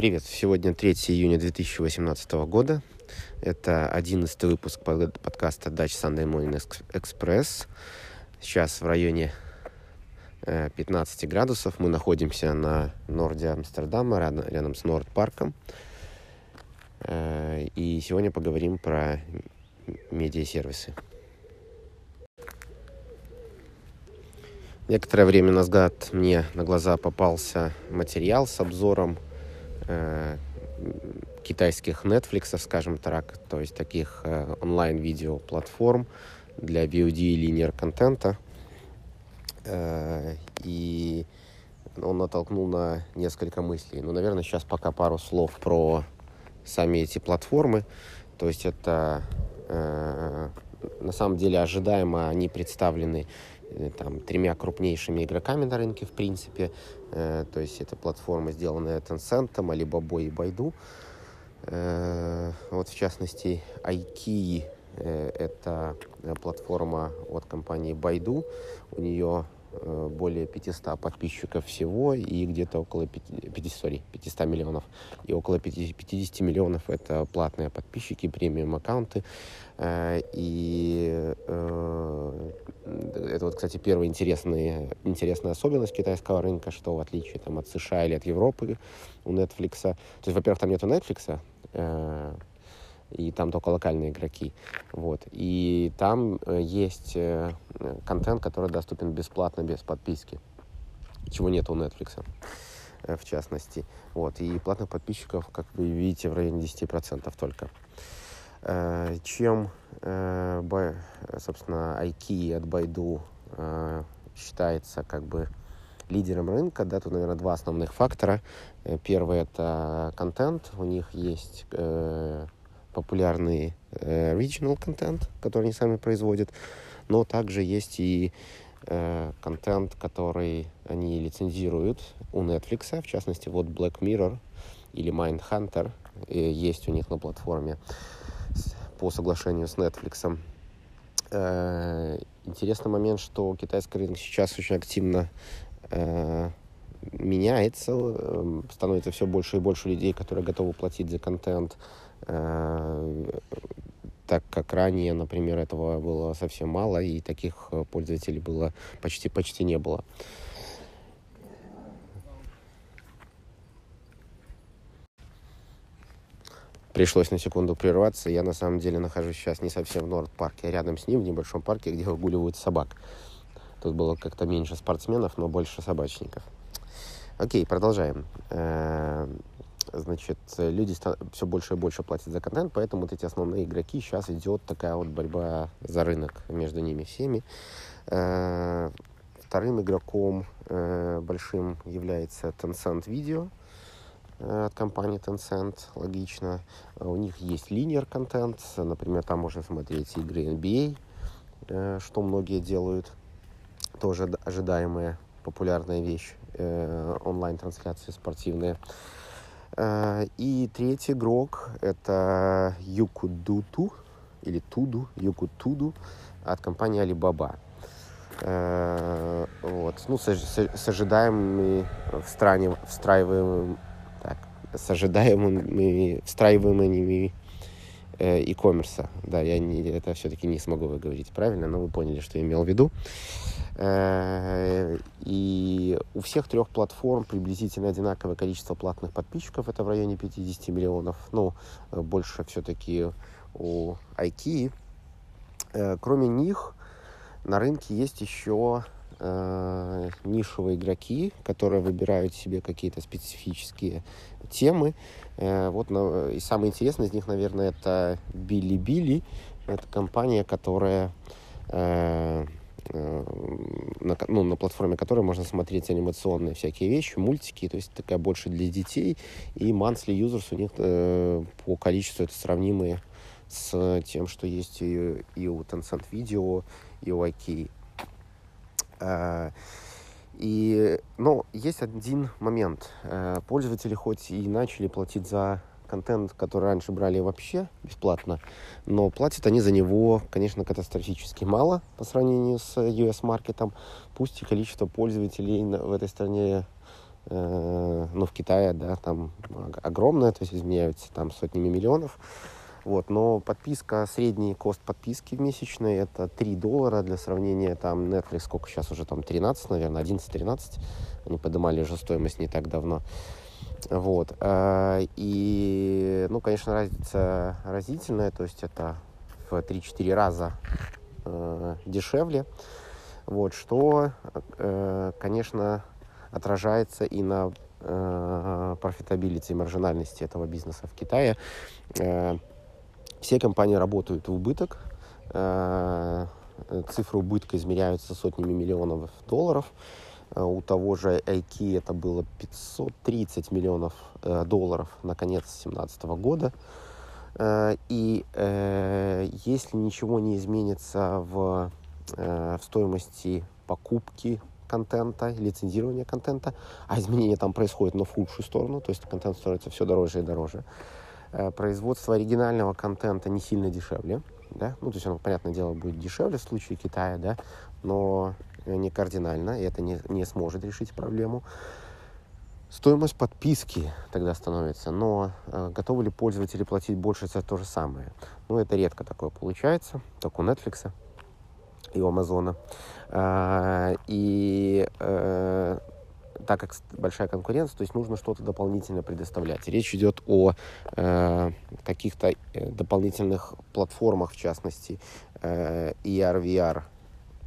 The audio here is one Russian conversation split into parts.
Привет, сегодня 3 июня 2018 года. Это 11 выпуск подкаста Dutch Sunday Morning Express. Сейчас в районе 15 э, градусов. Мы находимся на норде Амстердама, рядом, с Норд-парком. Э, и сегодня поговорим про медиасервисы. Некоторое время назад мне на глаза попался материал с обзором э, китайских Netflix, скажем так, то есть таких э, онлайн-видео платформ для VOD и линейного контента. Э, и он натолкнул на несколько мыслей. Ну, наверное, сейчас пока пару слов про сами эти платформы. То есть это э, на самом деле ожидаемо они представлены там, тремя крупнейшими игроками на рынке, в принципе. Э, то есть это платформа, сделанная Tencent, Alibaba и Baidu. Э, вот, в частности, IKEA э, это платформа от компании Baidu. У нее Э, более 500 подписчиков всего и где-то около 50, 500, 500 миллионов. И около 50 миллионов это платные подписчики, премиум аккаунты. Э, и э, это вот, кстати, первая интересная, интересная особенность китайского рынка, что в отличие там, от США или от Европы у Netflix, то есть, во-первых, там нету Netflix, и там только локальные игроки. Вот. И там э, есть э, контент, который доступен бесплатно, без подписки, чего нет у Netflix, э, в частности. Вот. И платных подписчиков, как вы видите, в районе 10% только. Чем, собственно, IKEA от э, считается как бы лидером рынка, да, тут, наверное, два основных фактора. Первый — это контент. У них есть популярный э, regional контент, который они сами производят, но также есть и э, контент, который они лицензируют у Netflix, в частности, вот Black Mirror или Mindhunter э, есть у них на платформе по соглашению с Netflix. Э, интересный момент, что китайский рынок сейчас очень активно э, меняется, становится все больше и больше людей, которые готовы платить за контент так как ранее, например, этого было совсем мало, и таких э, пользователей было почти-почти не было. Пришлось на секунду прерваться. Я на самом деле нахожусь сейчас не совсем в Норд-парке, а рядом с ним, в небольшом парке, где выгуливают собак. Тут было как-то меньше спортсменов, но больше собачников. Окей, продолжаем. Э, значит, люди все больше и больше платят за контент, поэтому вот эти основные игроки, сейчас идет такая вот борьба за рынок между ними всеми. Э, вторым игроком э, большим является Tencent Video э, от компании Tencent, логично. У них есть линейный контент, например, там можно смотреть игры NBA, что многие делают, тоже ожидаемая популярная вещь, онлайн-трансляции спортивные. Э, и третий игрок это Юкудуту или Туду, Юкутуду от компании Alibaba. Э, вот. Ну, с, с, с ожидаемыми встрани, встраиваемыми, так, с ожидаемыми встраиваемыми э, e-commerce. Да, я не, это все-таки не смогу выговорить правильно, но вы поняли, что я имел в виду. Э, и у всех трех платформ приблизительно одинаковое количество платных подписчиков, это в районе 50 миллионов, ну, больше все-таки у IKEA. Э, кроме них, на рынке есть еще э, нишевые игроки, которые выбирают себе какие-то специфические темы. Э, вот, и самое интересное из них, наверное, это Билли-Билли. Это компания, которая э, Э, на, ну, на платформе которой можно смотреть анимационные всякие вещи, мультики, то есть такая больше для детей, и monthly users у них э, по количеству это сравнимые с тем, что есть и, и у Tencent Video, и у IK. А, и, но есть один момент. Э, пользователи хоть и начали платить за контент, который раньше брали вообще бесплатно, но платят они за него, конечно, катастрофически мало по сравнению с US-маркетом. Пусть и количество пользователей в этой стране ну, в Китае, да, там огромная, то есть изменяются там сотнями миллионов. Вот, но подписка, средний кост подписки месячной это 3 доллара. Для сравнения, там Netflix сколько сейчас уже, там 13, наверное, 11-13. Они поднимали же стоимость не так давно. Вот. Э, и, ну, конечно, разница разительная, то есть это в 3-4 раза э, дешевле. Вот, что, э, конечно, отражается и на profitability и маржинальности этого бизнеса в Китае. Все компании работают в убыток. Цифры убытка измеряются сотнями миллионов долларов. Э, у того же iQ это было 530 миллионов э, долларов на конец 2017 года. И если ничего не изменится в, в стоимости покупки контента, лицензирования контента, а изменения там происходят, но в худшую сторону, то есть контент становится все дороже и дороже, Э, производство оригинального контента не сильно дешевле, да, ну, то есть оно, понятное дело, будет дешевле в случае Китая, да, но не кардинально, и это не, не сможет решить проблему. Стоимость подписки тогда становится, но э, готовы ли пользователи платить больше за то же самое? Ну, это редко такое получается, только у Netflix и у Амазона. Э, и э, так как большая конкуренция, то есть нужно что-то дополнительно предоставлять. Речь идет о э, каких-то э, дополнительных платформах, в частности, э, ER, VR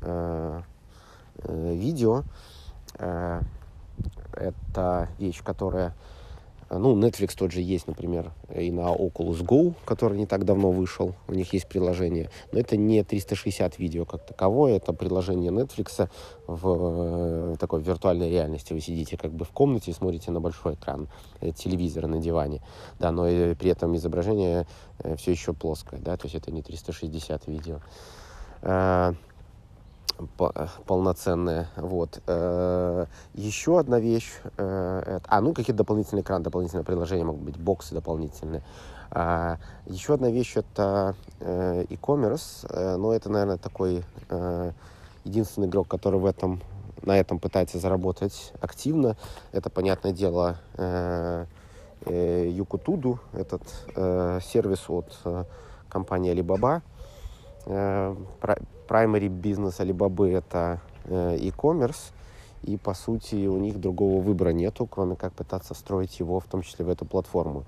э, э, видео. Э, это вещь, которая а, ну, Netflix тот же есть, например, и на Oculus Go, который не так давно вышел. У них есть приложение. Но это не 360 видео как таковое. Это приложение Netflix в, э, такой виртуальной реальности. Вы сидите как бы в комнате и смотрите на большой экран э, телевизора на диване. Да, но при этом изображение э, все еще плоское. Да, то есть это не 360 видео полноценная. Вот. Э, еще одна вещь. Э, а, ну, какие-то дополнительные экраны, дополнительные приложения могут быть, боксы дополнительные. А, еще одна вещь это э, e-commerce, но это, наверное, такой единственный игрок, который в этом, на этом пытается заработать активно. Это, понятное дело, Юкутуду, этот сервис от компании Alibaba, primary бизнес Alibaba это э, e-commerce, и, по сути, у них другого выбора нету, кроме как пытаться встроить его, в том числе в эту платформу.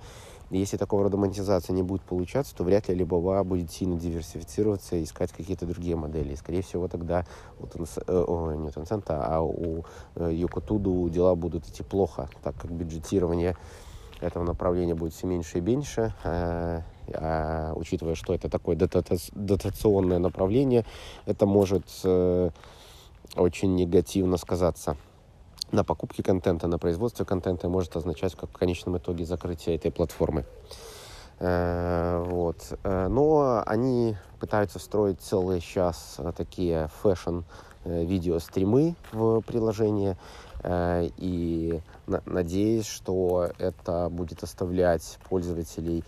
Если такого рода монетизация не будет получаться, то вряд ли Alibaba будет сильно диверсифицироваться и искать какие-то другие модели. И, скорее всего, тогда у Tencent, э, не у а у э, Yokotуду дела будут идти плохо, так как бюджетирование этого направления будет все меньше и меньше. А, учитывая, что это такое дотационное направление, это может э, очень негативно сказаться на покупке контента, на производстве контента, может означать как в конечном итоге закрытие этой платформы. Э, вот. Э, но они пытаются встроить целые сейчас такие fashion видеостримы в приложение. И надеюсь, что это будет оставлять пользователей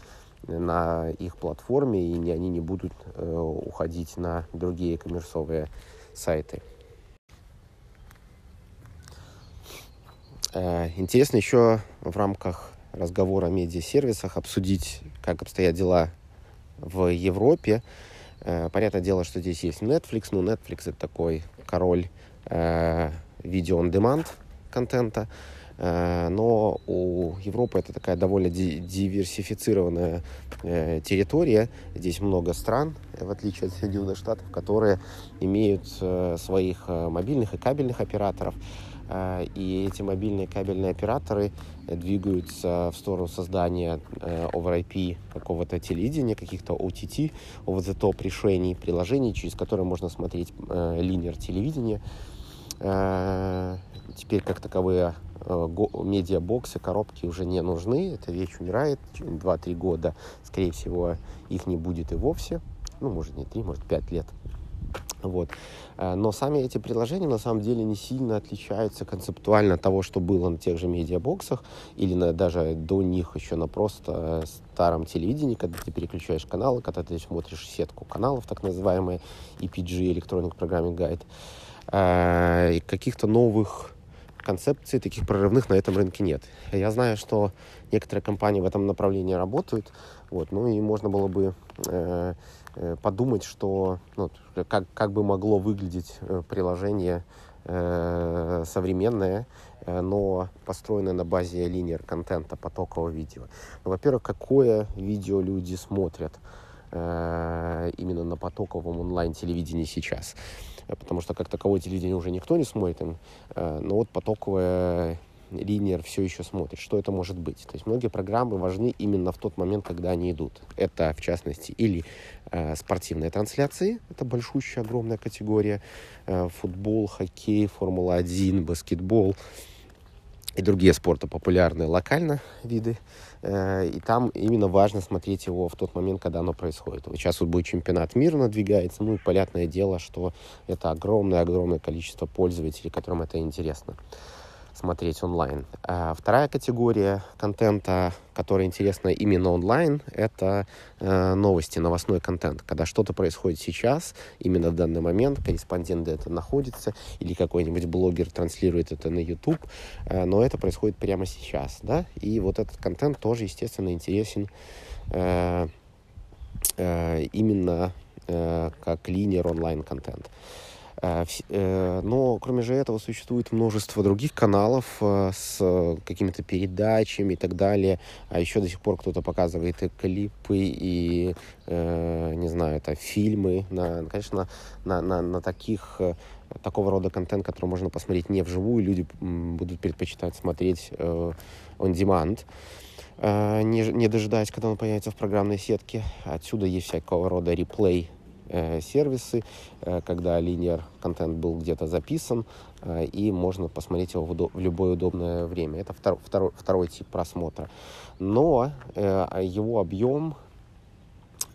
на их платформе, и не, они не будут э, уходить на другие коммерсовые сайты. Э, интересно еще в рамках разговора о медиасервисах обсудить, как обстоят дела в Европе. Э, понятное дело, что здесь есть Netflix, но Netflix это такой король видео-он-деманд контента. Но у Европы это такая довольно диверсифицированная э, территория. Здесь много стран, в отличие от Соединенных Штатов, которые имеют э, своих мобильных и кабельных операторов. И эти мобильные кабельные операторы двигаются в сторону создания over IP какого-то телевидения, каких-то OTT, over the top решений, приложений, через которые можно смотреть линер телевидения. Теперь как таковые Э, медиабоксы, коробки уже не нужны, эта вещь умирает, через 2-3 года, скорее всего, их не будет и вовсе, ну, может, не 3, может, 5 лет. Вот. Э, но сами эти приложения на самом деле не сильно отличаются концептуально от того, что было на тех же медиабоксах или на, даже до них еще на просто старом телевидении, когда ты переключаешь каналы, когда ты смотришь сетку каналов, так называемые EPG, Electronic Programming Guide. И каких-то новых концепций таких прорывных на этом рынке нет. Я знаю, что некоторые компании в этом направлении работают, вот, ну и можно было бы э, э, подумать, что ну, как, как бы могло выглядеть э, приложение современное, но построенное на базе линейер контента, потокового видео. Ну, во-первых, какое видео люди смотрят э, именно на потоковом онлайн-телевидении сейчас потому что как таковое телевидение уже никто не смотрит, э, но вот потоковое линер все еще смотрит. Что это может быть? То есть многие программы важны именно в тот момент, когда они идут. Это, в частности, или э, спортивные трансляции, это большущая, огромная категория, э, футбол, хоккей, Формула-1, баскетбол, и другие спорта популярные локально виды. Э, и там именно важно смотреть его в тот момент, когда оно происходит. Вот сейчас вот будет чемпионат мира надвигается, ну и понятное дело, что это огромное-огромное количество пользователей, которым это интересно смотреть онлайн. А вторая категория контента, которая интересна именно онлайн, это э, новости, новостной контент. Когда что-то происходит сейчас, именно в данный момент, корреспондент это находится, или какой-нибудь блогер транслирует это на YouTube, э, но это происходит прямо сейчас, да, и вот этот контент тоже, естественно, интересен э, э, именно э, как линер онлайн-контент. Но, кроме же этого, существует множество других каналов э, с какими-то передачами и так далее. А еще до сих пор кто-то показывает и клипы, и, не знаю, это фильмы. На, конечно, на, на, на таких такого рода контент, который можно посмотреть не вживую, люди будут предпочитать смотреть on demand, не, не дожидаясь, когда он появится в программной сетке. Отсюда есть всякого рода реплей Э, сервисы, э, когда линейер контент был где-то записан, э, и можно посмотреть его в, любое удобное время. Это втор- второй, второй тип просмотра. Но его объем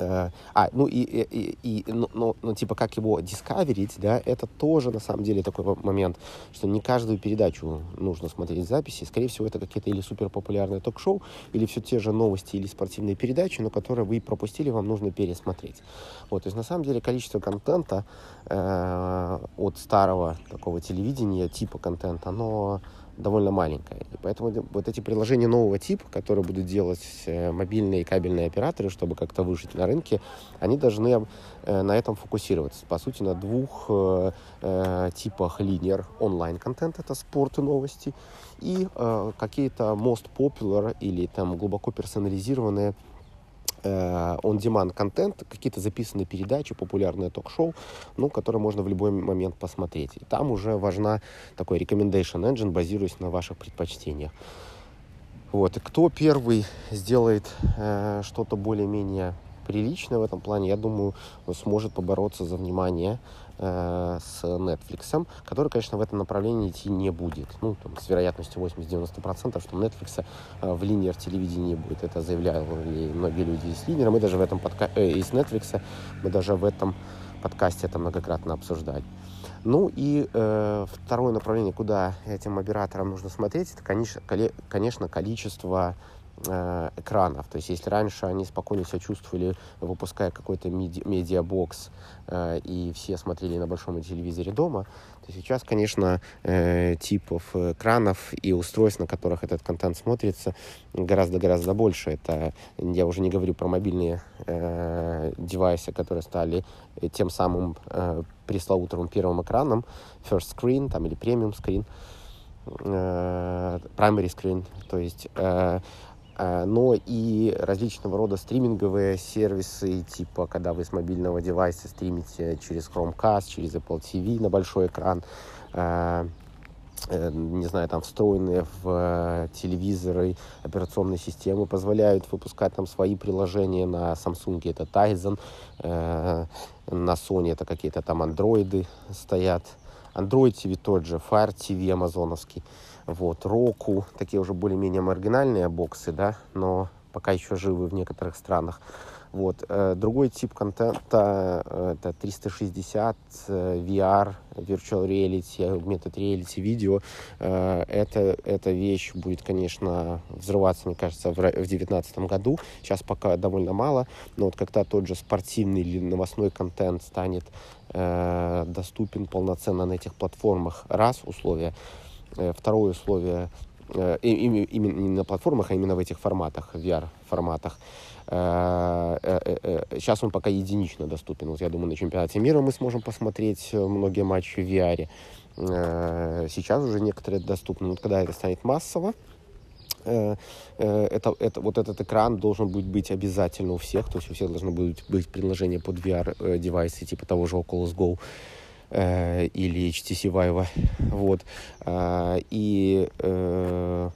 Э, а, ну и, и, и ну, ну, ну, типа, как его дискаверить, да, это тоже, на самом деле, такой момент, что не каждую передачу нужно смотреть записи. Скорее всего, это какие-то или супер популярные ток-шоу, или все те же новости или спортивные передачи, но которые вы пропустили, вам нужно пересмотреть. Вот, то есть, на самом деле, количество контента э, от старого такого телевидения, типа контента, оно довольно маленькая. И поэтому вот эти приложения нового типа, которые будут делать э, мобильные и кабельные операторы, чтобы как-то выжить на рынке, они должны э, на этом фокусироваться. По сути, на двух э, типах линер онлайн-контент, это спорт и новости, и какие-то most popular или там глубоко персонализированные on-demand контент, какие-то записанные передачи, популярные ток-шоу, ну, которые можно в любой момент посмотреть. И там уже важна такой recommendation engine, базируясь на ваших предпочтениях. Вот. И кто первый сделает э, что-то более-менее приличное в этом плане, я думаю, сможет побороться за внимание э, с Netflix, который, конечно, в этом направлении идти не будет. Ну, там, с вероятностью 80-90%, что Netflix э, в линейер телевидении будет. Это заявляли многие люди из линейера. Мы даже в этом подка... э, из Netflix, мы даже в этом подкасте это многократно обсуждали. Ну и э, второе направление, куда этим операторам нужно смотреть, это, конечно, конечно количество экранов. То есть если раньше они спокойно себя чувствовали, выпуская какой-то меди- медиабокс, э, и все смотрели на большом телевизоре дома, то сейчас, конечно, э, типов экранов и устройств, на которых этот контент смотрится, гораздо-гораздо больше. Это я уже не говорю про мобильные э, девайсы, которые стали тем самым э, пресловутым первым экраном, first screen там, или premium screen, э, primary screen, то есть э, но и различного рода стриминговые сервисы, типа когда вы с мобильного девайса стримите через Chromecast, через Apple TV на большой экран, а, э, не знаю, там встроенные в э, телевизоры операционные системы позволяют выпускать там свои приложения. На Samsung это Tizen, э, на Sony это какие-то там андроиды стоят, Android TV тот же, Fire TV амазоновский вот, Roku, такие уже более-менее маргинальные боксы, да, но пока еще живы в некоторых странах. Вот. Э, другой тип контента э, это 360 э, VR, Virtual Reality, Augmented Reality видео. Это, эта вещь будет, конечно, взрываться, мне кажется, в 2019 году. Сейчас пока довольно мало, но вот когда тот же спортивный или новостной контент станет доступен полноценно на этих платформах, раз условия, Второе условие именно не на платформах, а именно в этих форматах, VR-форматах. Сейчас он пока единично доступен. Вот я думаю, на чемпионате мира мы сможем посмотреть многие матчи в VR. Сейчас уже некоторые доступны. Но когда это станет массово, Э, э, это, это, вот этот экран должен быть, быть обязательно у всех, то есть у всех должно быть, быть приложение под VR-девайсы, типа того же Oculus Go э, или HTC Vive. Вот. Э, и э,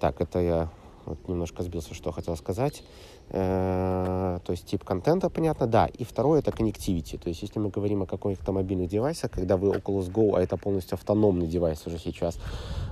так, это я вот немножко сбился, что хотел сказать. Э, то есть тип контента, понятно, да. И второе — это connectivity. То есть если мы говорим о каких-то мобильных девайсах, когда вы Oculus Go, а это полностью автономный девайс уже сейчас,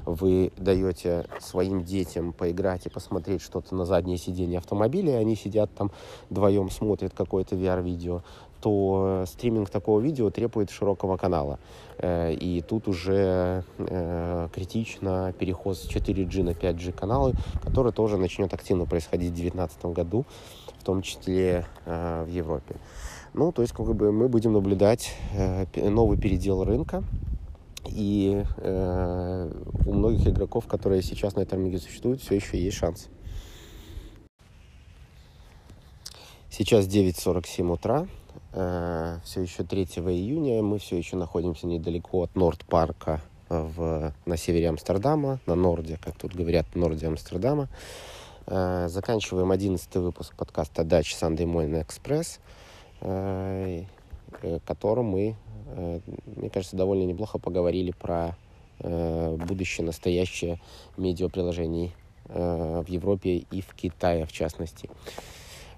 вы даете своим детям поиграть и посмотреть что-то на заднее сиденье автомобиля, и они сидят там вдвоем, смотрят какое-то VR-видео, то стриминг такого видео требует широкого канала. Э, и тут уже э, критично переход с 4G на 5G каналы, который тоже начнет активно происходить в 2019 году, в том числе э, в Европе. Ну, то есть, как бы мы будем наблюдать новый передел рынка, и э, у многих игроков, которые сейчас на этом рынке существуют, все еще есть шанс. Сейчас 9.47 утра. Э, все еще 3 июня. Мы все еще находимся недалеко от Норд-парка в, на севере Амстердама, на Норде, как тут говорят, Норде Амстердама. Э, заканчиваем 11 выпуск подкаста Dutch Sunday Morning Express, э, которым мы, мне кажется, довольно неплохо поговорили про будущее, настоящее медиаприложений в Европе и в Китае, в частности.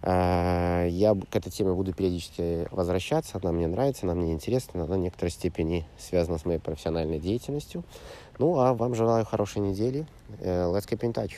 А, я к этой теме буду периодически возвращаться. Она мне нравится, она мне интересна, она в некоторой степени связана с моей профессиональной деятельностью. Ну, а вам желаю хорошей недели. Э, let's keep in touch.